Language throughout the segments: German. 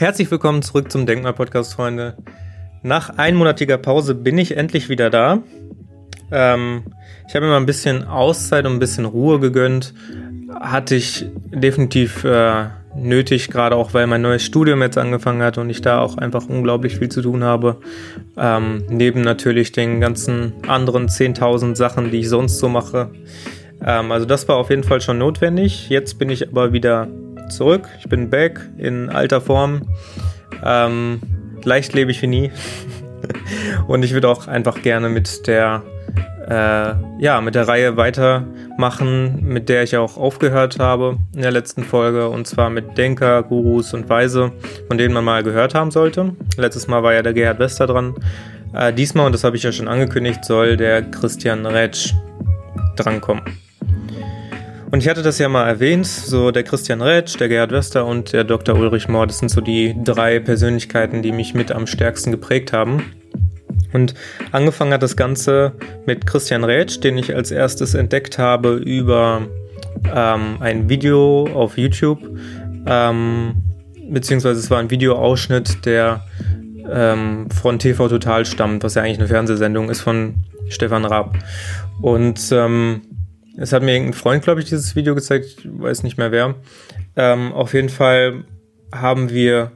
Herzlich willkommen zurück zum Denkmal-Podcast, Freunde. Nach einmonatiger Pause bin ich endlich wieder da. Ähm, ich habe mir mal ein bisschen Auszeit und ein bisschen Ruhe gegönnt. Hatte ich definitiv äh, nötig, gerade auch weil mein neues Studium jetzt angefangen hat und ich da auch einfach unglaublich viel zu tun habe. Ähm, neben natürlich den ganzen anderen 10.000 Sachen, die ich sonst so mache. Ähm, also das war auf jeden Fall schon notwendig. Jetzt bin ich aber wieder zurück. Ich bin back in alter Form. Ähm, leichtlebig wie nie. Und ich würde auch einfach gerne mit der, äh, ja, mit der Reihe weitermachen, mit der ich auch aufgehört habe in der letzten Folge. Und zwar mit Denker, Gurus und Weise, von denen man mal gehört haben sollte. Letztes Mal war ja der Gerhard Wester dran. Äh, diesmal, und das habe ich ja schon angekündigt, soll der Christian Retsch drankommen. Und ich hatte das ja mal erwähnt, so der Christian Retsch, der Gerhard Wester und der Dr. Ulrich Mohr, das sind so die drei Persönlichkeiten, die mich mit am stärksten geprägt haben. Und angefangen hat das Ganze mit Christian Rätsch, den ich als erstes entdeckt habe über ähm, ein Video auf YouTube. Ähm, beziehungsweise es war ein Videoausschnitt, der ähm, von TV Total stammt, was ja eigentlich eine Fernsehsendung ist von Stefan Raab. Und ähm, es hat mir irgendein Freund, glaube ich, dieses Video gezeigt, ich weiß nicht mehr wer. Ähm, auf jeden Fall haben wir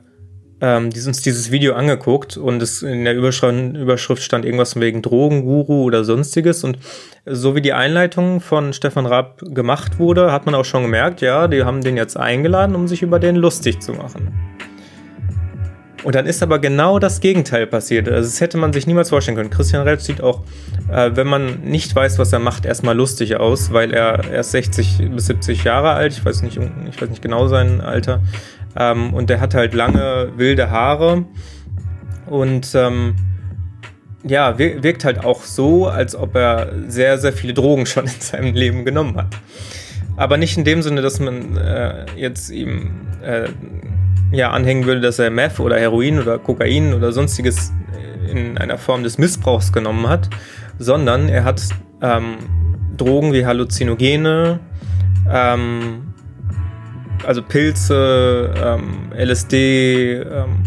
ähm, uns dieses Video angeguckt und es in der Überschrift, Überschrift stand irgendwas wegen Drogenguru oder sonstiges. Und so wie die Einleitung von Stefan Raab gemacht wurde, hat man auch schon gemerkt, ja, die haben den jetzt eingeladen, um sich über den lustig zu machen. Und dann ist aber genau das Gegenteil passiert. Also das hätte man sich niemals vorstellen können. Christian Rell sieht auch, äh, wenn man nicht weiß, was er macht, erstmal lustig aus, weil er erst 60 bis 70 Jahre alt, ich weiß nicht, ich weiß nicht genau sein Alter, ähm, und der hat halt lange wilde Haare und ähm, ja, wirkt halt auch so, als ob er sehr, sehr viele Drogen schon in seinem Leben genommen hat. Aber nicht in dem Sinne, dass man äh, jetzt ihm äh, ja, anhängen würde, dass er Meth oder Heroin oder Kokain oder sonstiges in einer Form des Missbrauchs genommen hat, sondern er hat ähm, Drogen wie Halluzinogene, ähm, also Pilze, ähm, LSD, ähm,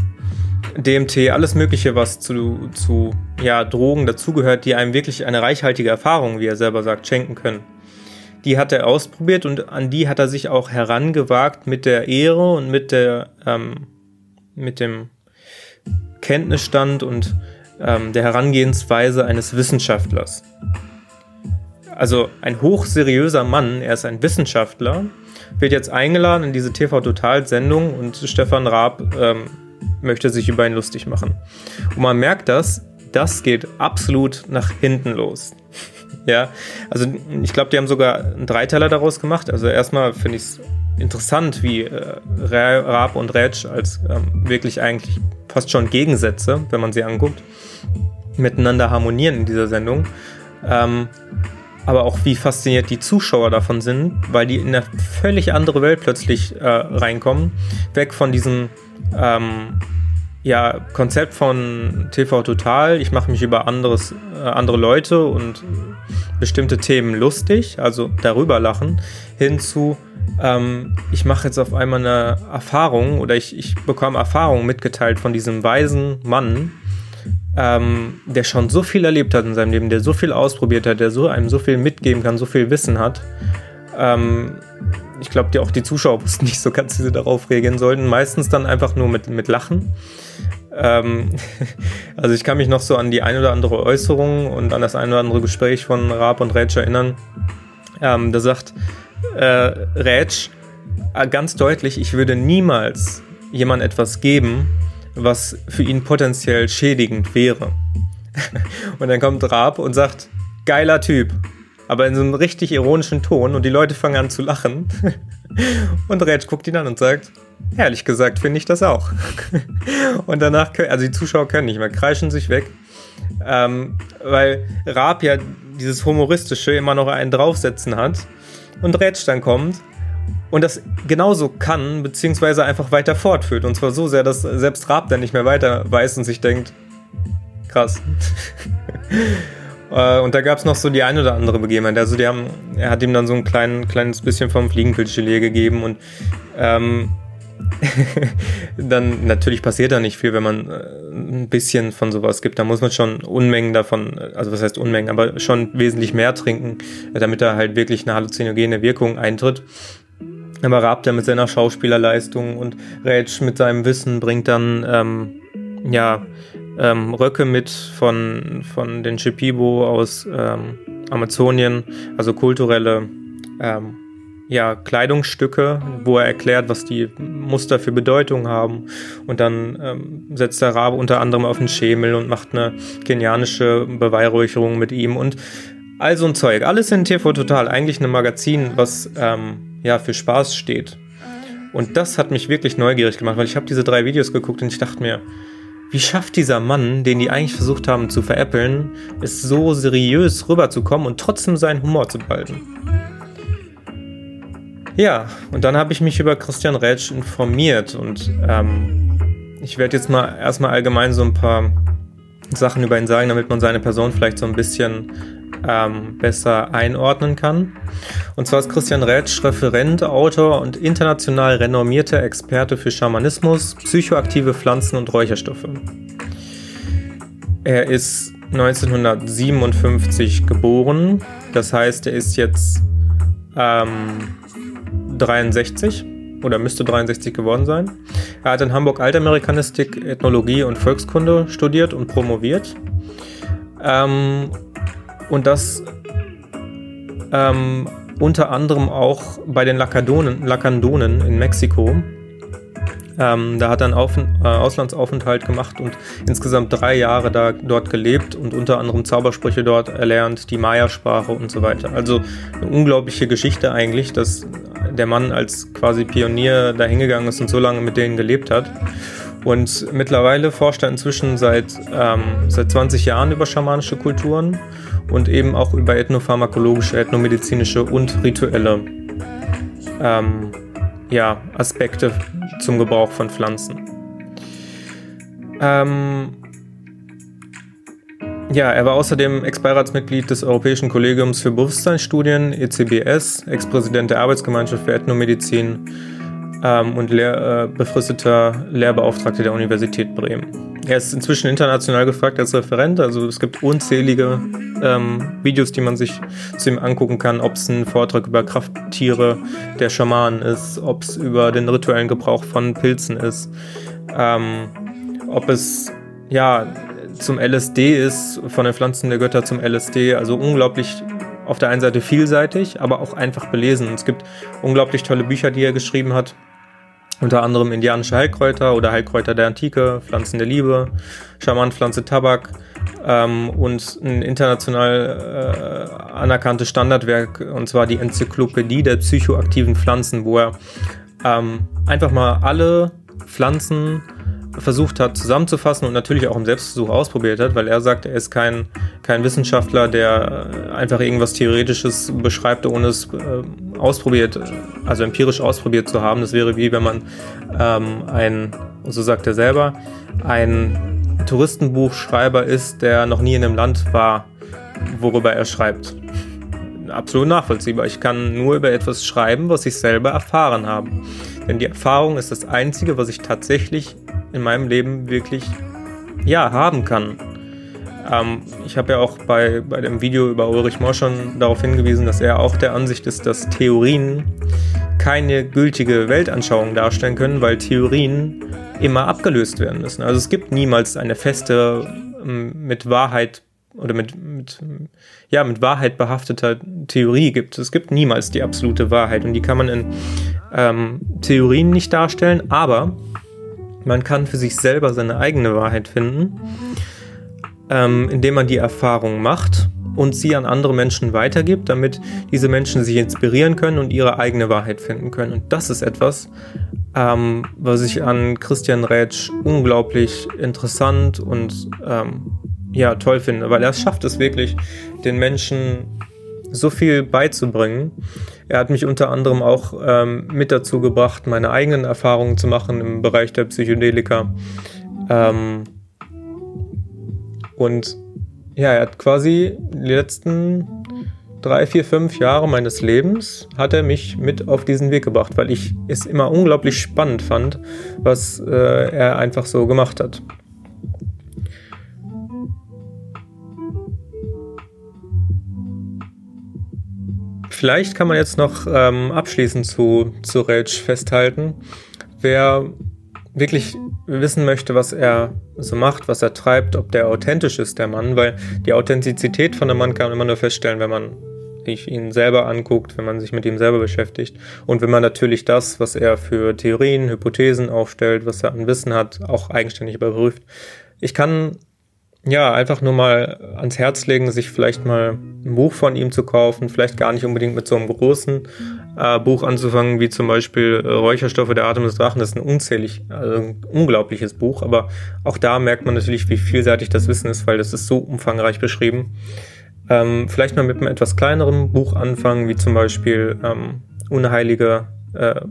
DMT, alles Mögliche, was zu, zu ja, Drogen dazugehört, die einem wirklich eine reichhaltige Erfahrung, wie er selber sagt, schenken können die hat er ausprobiert und an die hat er sich auch herangewagt mit der Ehre und mit der ähm, mit dem Kenntnisstand und ähm, der Herangehensweise eines Wissenschaftlers. Also ein hochseriöser Mann, er ist ein Wissenschaftler, wird jetzt eingeladen in diese TV-Total-Sendung und Stefan Raab ähm, möchte sich über ihn lustig machen. Und man merkt das, das geht absolut nach hinten los. Ja, also ich glaube, die haben sogar einen Dreiteiler daraus gemacht. Also erstmal finde ich es interessant, wie äh, Raab und Rätsch als ähm, wirklich eigentlich fast schon Gegensätze, wenn man sie anguckt, miteinander harmonieren in dieser Sendung. Ähm, aber auch wie fasziniert die Zuschauer davon sind, weil die in eine völlig andere Welt plötzlich äh, reinkommen, weg von diesem ähm, ja, Konzept von TV Total. Ich mache mich über anderes, äh, andere Leute und bestimmte Themen lustig, also darüber lachen, hinzu, ähm, ich mache jetzt auf einmal eine Erfahrung oder ich, ich bekomme Erfahrung mitgeteilt von diesem weisen Mann, ähm, der schon so viel erlebt hat in seinem Leben, der so viel ausprobiert hat, der so einem so viel mitgeben kann, so viel Wissen hat. Ähm, ich glaube, auch die Zuschauer wussten nicht so ganz, wie sie darauf reagieren sollten. Meistens dann einfach nur mit, mit Lachen. Ähm, also ich kann mich noch so an die ein oder andere Äußerung und an das ein oder andere Gespräch von Raab und Rätsch erinnern. Ähm, da sagt äh, Rätsch äh, ganz deutlich, ich würde niemals jemand etwas geben, was für ihn potenziell schädigend wäre. und dann kommt Raab und sagt, geiler Typ. Aber in so einem richtig ironischen Ton und die Leute fangen an zu lachen. und Rätsch guckt ihn an und sagt, Ehrlich gesagt finde ich das auch. Und danach, können, also die Zuschauer können nicht mehr, kreischen sich weg. Ähm, weil Raab ja dieses Humoristische immer noch einen draufsetzen hat und Rätsch dann kommt und das genauso kann, beziehungsweise einfach weiter fortführt. Und zwar so sehr, dass selbst Raab dann nicht mehr weiter weiß und sich denkt, krass. Äh, und da gab es noch so die ein oder andere Begebenheit. Also die haben, er hat ihm dann so ein klein, kleines bisschen vom Fliegenpilzgelee gegeben und ähm, dann natürlich passiert da nicht viel, wenn man äh, ein bisschen von sowas gibt. Da muss man schon Unmengen davon, also was heißt Unmengen, aber schon wesentlich mehr trinken, damit da halt wirklich eine halluzinogene Wirkung eintritt. Aber Raab, der mit seiner Schauspielerleistung und Rätsch mit seinem Wissen bringt dann ähm, ja ähm, Röcke mit von, von den Shipibo aus ähm, Amazonien, also kulturelle ähm, ja, Kleidungsstücke, wo er erklärt, was die Muster für Bedeutung haben. Und dann ähm, setzt der Rabe unter anderem auf den Schemel und macht eine kenianische Beweihräucherung mit ihm und all so ein Zeug. Alles in TV Total, eigentlich ein Magazin, was ähm, ja für Spaß steht. Und das hat mich wirklich neugierig gemacht, weil ich habe diese drei Videos geguckt und ich dachte mir, wie schafft dieser Mann, den die eigentlich versucht haben zu veräppeln, es so seriös rüberzukommen und trotzdem seinen Humor zu behalten? Ja, und dann habe ich mich über Christian Rätsch informiert und ähm, ich werde jetzt mal erstmal allgemein so ein paar Sachen über ihn sagen, damit man seine Person vielleicht so ein bisschen ähm, besser einordnen kann. Und zwar ist Christian Rätsch Referent, Autor und international renommierter Experte für Schamanismus, psychoaktive Pflanzen und Räucherstoffe. Er ist 1957 geboren, das heißt, er ist jetzt ähm, 63 oder müsste 63 geworden sein. Er hat in Hamburg Altamerikanistik, Ethnologie und Volkskunde studiert und promoviert. Ähm, und das ähm, unter anderem auch bei den Lacadonen, Lacandonen in Mexiko. Ähm, da hat er einen Auf äh, Auslandsaufenthalt gemacht und insgesamt drei Jahre da dort gelebt und unter anderem Zaubersprüche dort erlernt, die Maya-Sprache und so weiter. Also eine unglaubliche Geschichte eigentlich, dass der Mann als quasi Pionier da hingegangen ist und so lange mit denen gelebt hat. Und mittlerweile forscht er inzwischen seit, ähm, seit 20 Jahren über schamanische Kulturen und eben auch über ethnopharmakologische, ethnomedizinische und rituelle ähm, ja, Aspekte zum Gebrauch von Pflanzen. Ähm, ja, er war außerdem Ex-Beiratsmitglied des Europäischen Kollegiums für Bewusstseinsstudien, ECBS, Ex-Präsident der Arbeitsgemeinschaft für Ethnomedizin ähm, und Lehr äh, befristeter Lehrbeauftragter der Universität Bremen. Er ist inzwischen international gefragt als Referent, also es gibt unzählige ähm, Videos, die man sich zu ihm angucken kann, ob es ein Vortrag über Krafttiere der Schamanen ist, ob es über den rituellen Gebrauch von Pilzen ist, ähm, ob es ja zum LSD ist, von den Pflanzen der Götter zum LSD, also unglaublich auf der einen Seite vielseitig, aber auch einfach belesen. Es gibt unglaublich tolle Bücher, die er geschrieben hat unter anderem indianische Heilkräuter oder Heilkräuter der Antike, Pflanzen der Liebe, Schamanpflanze Tabak ähm, und ein international äh, anerkanntes Standardwerk, und zwar die Enzyklopädie der psychoaktiven Pflanzen, wo er ähm, einfach mal alle Pflanzen versucht hat zusammenzufassen und natürlich auch im Selbstversuch ausprobiert hat, weil er sagt, er ist kein, kein Wissenschaftler, der äh, einfach irgendwas Theoretisches beschreibt, ohne es äh, ausprobiert, also empirisch ausprobiert zu haben. Das wäre wie wenn man ähm, ein, so sagt er selber, ein Touristenbuchschreiber ist, der noch nie in einem Land war, worüber er schreibt. Absolut nachvollziehbar. Ich kann nur über etwas schreiben, was ich selber erfahren habe. Denn die Erfahrung ist das Einzige, was ich tatsächlich in meinem Leben wirklich ja haben kann. Ähm, ich habe ja auch bei, bei dem Video über Ulrich Mohr schon darauf hingewiesen, dass er auch der Ansicht ist, dass Theorien keine gültige Weltanschauung darstellen können, weil Theorien immer abgelöst werden müssen. Also es gibt niemals eine feste ähm, mit Wahrheit oder mit, mit, ja, mit Wahrheit behafteter Theorie gibt. Es gibt niemals die absolute Wahrheit und die kann man in ähm, Theorien nicht darstellen, aber man kann für sich selber seine eigene Wahrheit finden, ähm, indem man die Erfahrung macht und sie an andere Menschen weitergibt, damit diese Menschen sich inspirieren können und ihre eigene Wahrheit finden können. Und das ist etwas, ähm, was ich an Christian Rätsch unglaublich interessant und ähm, ja, toll finde, weil er schafft es wirklich, den Menschen so viel beizubringen. Er hat mich unter anderem auch ähm, mit dazu gebracht, meine eigenen Erfahrungen zu machen im Bereich der Psychedelika. Ähm, und ja, er hat quasi die letzten drei, vier, fünf Jahre meines Lebens hat er mich mit auf diesen Weg gebracht, weil ich es immer unglaublich spannend fand, was äh, er einfach so gemacht hat. Vielleicht kann man jetzt noch ähm, abschließend zu, zu Rage festhalten. Wer wirklich wissen möchte, was er so macht, was er treibt, ob der authentisch ist, der Mann, weil die Authentizität von einem Mann kann man immer nur feststellen, wenn man sich ihn selber anguckt, wenn man sich mit ihm selber beschäftigt und wenn man natürlich das, was er für Theorien, Hypothesen aufstellt, was er an Wissen hat, auch eigenständig überprüft. Ich kann ja, einfach nur mal ans Herz legen, sich vielleicht mal ein Buch von ihm zu kaufen, vielleicht gar nicht unbedingt mit so einem großen äh, Buch anzufangen, wie zum Beispiel äh, Räucherstoffe der Atem des Drachen. Das ist ein unzählig, also ein unglaubliches Buch, aber auch da merkt man natürlich, wie vielseitig das Wissen ist, weil das ist so umfangreich beschrieben. Ähm, vielleicht mal mit einem etwas kleineren Buch anfangen, wie zum Beispiel ähm, Unheilige äh,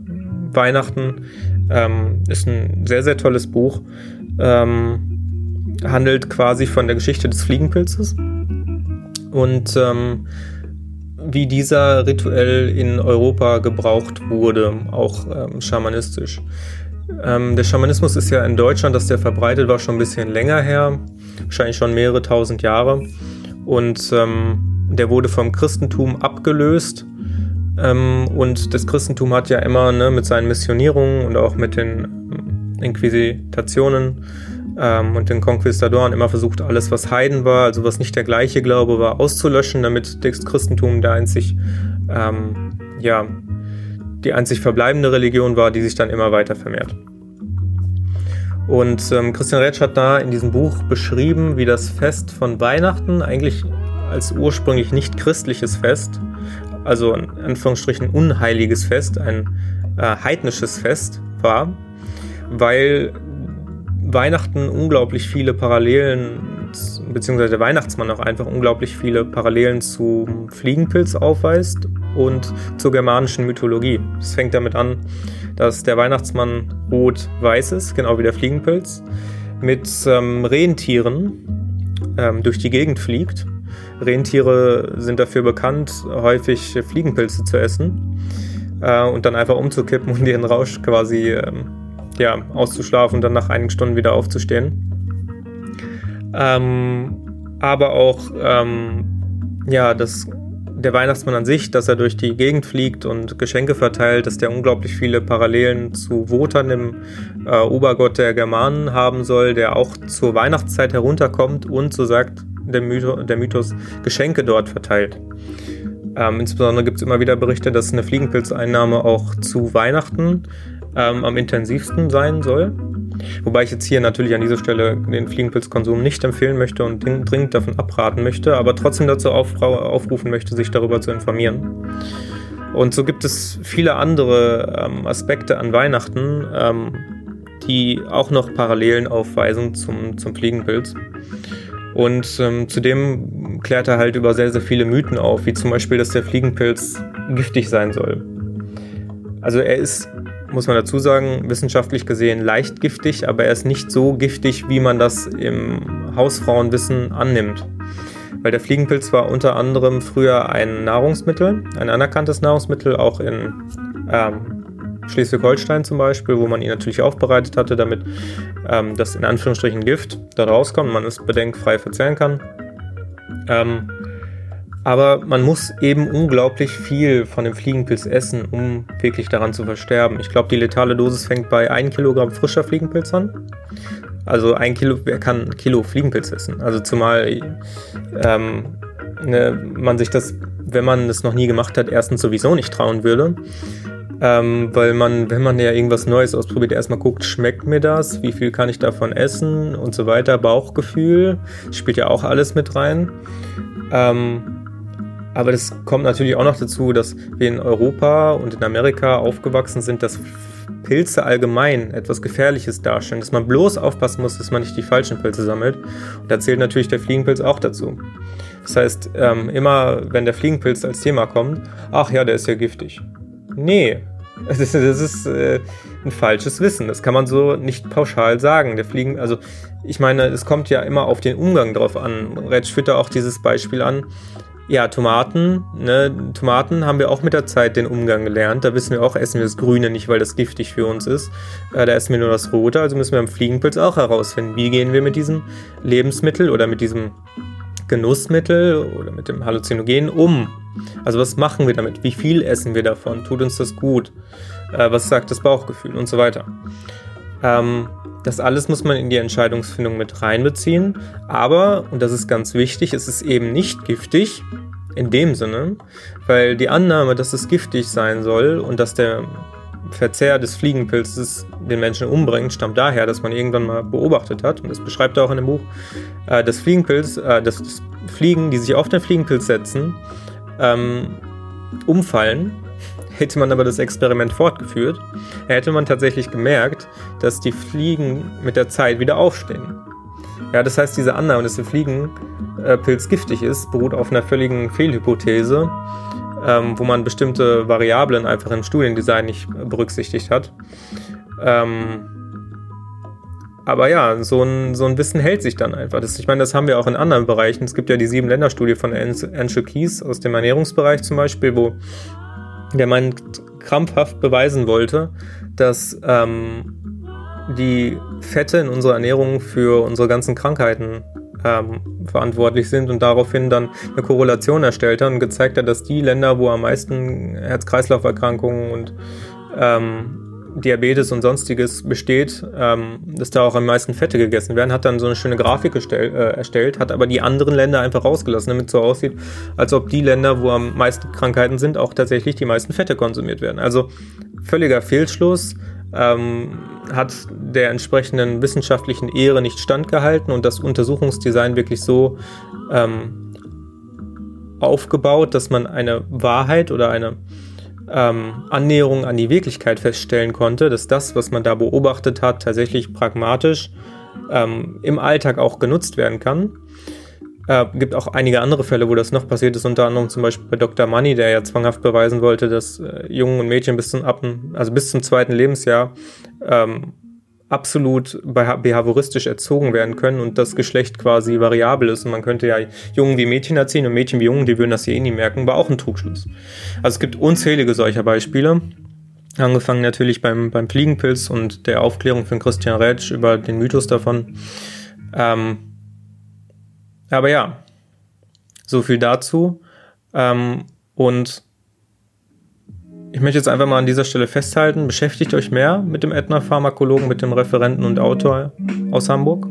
Weihnachten. Ähm, ist ein sehr, sehr tolles Buch. Ähm, handelt quasi von der Geschichte des Fliegenpilzes und ähm, wie dieser rituell in Europa gebraucht wurde, auch ähm, schamanistisch. Ähm, der Schamanismus ist ja in Deutschland, dass der verbreitet war, schon ein bisschen länger her, wahrscheinlich schon mehrere tausend Jahre. Und ähm, der wurde vom Christentum abgelöst. Ähm, und das Christentum hat ja immer ne, mit seinen Missionierungen und auch mit den Inquisitationen ähm, und den Konquistadoren immer versucht, alles, was Heiden war, also was nicht der gleiche Glaube war, auszulöschen, damit das Christentum der einzig, ähm, ja, die einzig verbleibende Religion war, die sich dann immer weiter vermehrt. Und ähm, Christian Retsch hat da in diesem Buch beschrieben, wie das Fest von Weihnachten eigentlich als ursprünglich nicht christliches Fest, also in Anführungsstrichen unheiliges Fest, ein äh, heidnisches Fest war, weil Weihnachten unglaublich viele Parallelen, beziehungsweise der Weihnachtsmann auch einfach unglaublich viele Parallelen zum Fliegenpilz aufweist und zur germanischen Mythologie. Es fängt damit an, dass der Weihnachtsmann rot-weiß ist, genau wie der Fliegenpilz, mit ähm, Rentieren ähm, durch die Gegend fliegt. Rentiere sind dafür bekannt, häufig Fliegenpilze zu essen äh, und dann einfach umzukippen und ihren Rausch quasi ähm, ja, auszuschlafen und dann nach einigen Stunden wieder aufzustehen. Ähm, aber auch ähm, ja, das, der Weihnachtsmann an sich, dass er durch die Gegend fliegt und Geschenke verteilt, dass der unglaublich viele Parallelen zu Wotan, dem äh, Obergott der Germanen, haben soll, der auch zur Weihnachtszeit herunterkommt und, so sagt der, Mythos, der Mythos Geschenke dort verteilt. Ähm, insbesondere gibt es immer wieder Berichte, dass eine Fliegenpilzeinnahme auch zu Weihnachten ähm, am intensivsten sein soll. Wobei ich jetzt hier natürlich an dieser Stelle den Fliegenpilzkonsum nicht empfehlen möchte und dringend davon abraten möchte, aber trotzdem dazu aufrufen möchte, sich darüber zu informieren. Und so gibt es viele andere ähm, Aspekte an Weihnachten, ähm, die auch noch Parallelen aufweisen zum, zum Fliegenpilz. Und ähm, zudem klärt er halt über sehr, sehr viele Mythen auf, wie zum Beispiel, dass der Fliegenpilz giftig sein soll. Also er ist muss man dazu sagen, wissenschaftlich gesehen leicht giftig, aber er ist nicht so giftig, wie man das im Hausfrauenwissen annimmt. Weil der Fliegenpilz war unter anderem früher ein Nahrungsmittel, ein anerkanntes Nahrungsmittel, auch in ähm, Schleswig-Holstein zum Beispiel, wo man ihn natürlich aufbereitet hatte, damit ähm, das in Anführungsstrichen Gift da rauskommt und man es bedenkfrei verzehren kann. Ähm, aber man muss eben unglaublich viel von dem Fliegenpilz essen, um wirklich daran zu versterben. Ich glaube, die letale Dosis fängt bei 1 Kilogramm frischer Fliegenpilz an. Also ein Kilo, wer kann ein Kilo Fliegenpilz essen? Also zumal ähm, ne, man sich das, wenn man es noch nie gemacht hat, erstens sowieso nicht trauen würde. Ähm, weil man, wenn man ja irgendwas Neues ausprobiert, erstmal guckt, schmeckt mir das, wie viel kann ich davon essen und so weiter. Bauchgefühl spielt ja auch alles mit rein. Ähm, aber das kommt natürlich auch noch dazu, dass wir in Europa und in Amerika aufgewachsen sind, dass Pilze allgemein etwas Gefährliches darstellen, dass man bloß aufpassen muss, dass man nicht die falschen Pilze sammelt. Und da zählt natürlich der Fliegenpilz auch dazu. Das heißt, ähm, immer wenn der Fliegenpilz als Thema kommt, ach ja, der ist ja giftig. Nee, das ist, das ist äh, ein falsches Wissen. Das kann man so nicht pauschal sagen. Der Fliegen, also ich meine, es kommt ja immer auf den Umgang drauf an. Retsch führt da auch dieses Beispiel an, ja, Tomaten, ne, Tomaten haben wir auch mit der Zeit den Umgang gelernt. Da wissen wir auch, essen wir das Grüne nicht, weil das giftig für uns ist. Äh, da essen wir nur das Rote, also müssen wir im Fliegenpilz auch herausfinden, wie gehen wir mit diesem Lebensmittel oder mit diesem Genussmittel oder mit dem Halluzinogen um. Also was machen wir damit? Wie viel essen wir davon? Tut uns das gut? Äh, was sagt das Bauchgefühl und so weiter? Ähm, das alles muss man in die Entscheidungsfindung mit reinbeziehen. Aber, und das ist ganz wichtig, es ist eben nicht giftig in dem Sinne, weil die Annahme, dass es giftig sein soll und dass der Verzehr des Fliegenpilzes den Menschen umbringt, stammt daher, dass man irgendwann mal beobachtet hat, und das beschreibt er auch in dem Buch, äh, dass Fliegenpilz, äh, dass Fliegen, die sich auf den Fliegenpilz setzen, ähm, umfallen Hätte man aber das Experiment fortgeführt, hätte man tatsächlich gemerkt, dass die Fliegen mit der Zeit wieder aufstehen. Ja, das heißt, diese Annahme, dass der Fliegenpilz giftig ist, beruht auf einer völligen Fehlhypothese, ähm, wo man bestimmte Variablen einfach im Studiendesign nicht berücksichtigt hat. Ähm, aber ja, so ein, so ein Wissen hält sich dann einfach. Das, ich meine, das haben wir auch in anderen Bereichen. Es gibt ja die sieben-Länder-Studie von Angel Keys aus dem Ernährungsbereich zum Beispiel, wo der meinen krampfhaft beweisen wollte, dass ähm, die Fette in unserer Ernährung für unsere ganzen Krankheiten ähm, verantwortlich sind und daraufhin dann eine Korrelation erstellt hat und gezeigt hat, dass die Länder, wo am meisten Herz-Kreislauf-Erkrankungen und ähm, Diabetes und sonstiges besteht, ähm, dass da auch am meisten Fette gegessen werden, hat dann so eine schöne Grafik gestell, äh, erstellt, hat aber die anderen Länder einfach rausgelassen, damit es so aussieht, als ob die Länder, wo am meisten Krankheiten sind, auch tatsächlich die meisten Fette konsumiert werden. Also völliger Fehlschluss, ähm, hat der entsprechenden wissenschaftlichen Ehre nicht standgehalten und das Untersuchungsdesign wirklich so ähm, aufgebaut, dass man eine Wahrheit oder eine ähm, Annäherung an die Wirklichkeit feststellen konnte, dass das, was man da beobachtet hat, tatsächlich pragmatisch ähm, im Alltag auch genutzt werden kann. Äh, gibt auch einige andere Fälle, wo das noch passiert ist, unter anderem zum Beispiel bei Dr. Money, der ja zwanghaft beweisen wollte, dass äh, Jungen und Mädchen bis zum, also bis zum zweiten Lebensjahr ähm, absolut behavioristisch erzogen werden können und das Geschlecht quasi variabel ist. Und man könnte ja Jungen wie Mädchen erziehen und Mädchen wie Jungen, die würden das hier eh nie merken, war auch ein Trugschluss. Also es gibt unzählige solcher Beispiele. Angefangen natürlich beim, beim Fliegenpilz und der Aufklärung von Christian Rätsch über den Mythos davon. Ähm, aber ja, so viel dazu. Ähm, und ich möchte jetzt einfach mal an dieser Stelle festhalten, beschäftigt euch mehr mit dem Ätna-Pharmakologen, mit dem Referenten und Autor aus Hamburg.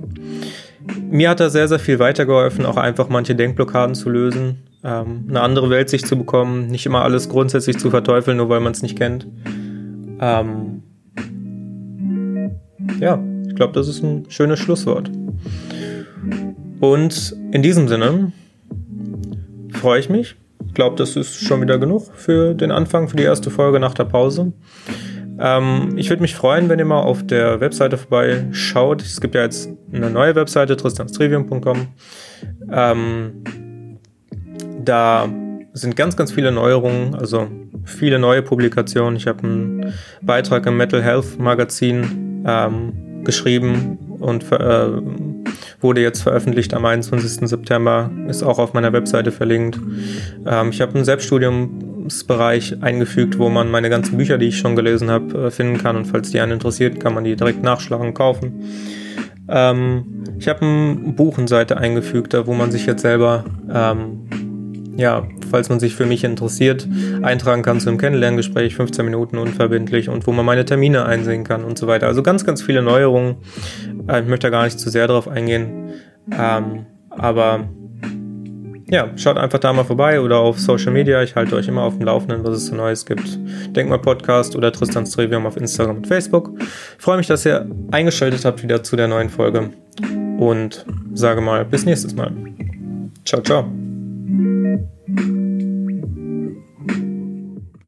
Mir hat er sehr, sehr viel weitergeholfen, auch einfach manche Denkblockaden zu lösen, ähm, eine andere Welt sich zu bekommen, nicht immer alles grundsätzlich zu verteufeln, nur weil man es nicht kennt. Ähm ja, ich glaube, das ist ein schönes Schlusswort. Und in diesem Sinne freue ich mich, glaube, das ist schon wieder genug für den Anfang, für die erste Folge nach der Pause. Ähm, ich würde mich freuen, wenn ihr mal auf der Webseite vorbeischaut. Es gibt ja jetzt eine neue Webseite, tristanstrivium.com. Ähm, da sind ganz, ganz viele Neuerungen, also viele neue Publikationen. Ich habe einen Beitrag im Metal Health Magazin ähm, geschrieben und äh, wurde jetzt veröffentlicht am 21. September, ist auch auf meiner Webseite verlinkt. Ähm, ich habe einen Selbststudiumsbereich eingefügt, wo man meine ganzen Bücher, die ich schon gelesen habe, äh, finden kann und falls die einen interessiert, kann man die direkt nachschlagen, kaufen. Ähm, ich habe eine Buchenseite eingefügt, da wo man sich jetzt selber ähm, ja, falls man sich für mich interessiert, eintragen kann zu einem Kennenlerngespräch, 15 Minuten unverbindlich und wo man meine Termine einsehen kann und so weiter. Also ganz, ganz viele Neuerungen. Äh, ich möchte da gar nicht zu sehr drauf eingehen. Ähm, aber ja, schaut einfach da mal vorbei oder auf Social Media. Ich halte euch immer auf dem Laufenden, was es so Neues gibt. Denkmal Podcast oder Tristan's Trivium auf Instagram und Facebook. Ich freue mich, dass ihr eingeschaltet habt wieder zu der neuen Folge und sage mal bis nächstes Mal. Ciao, ciao.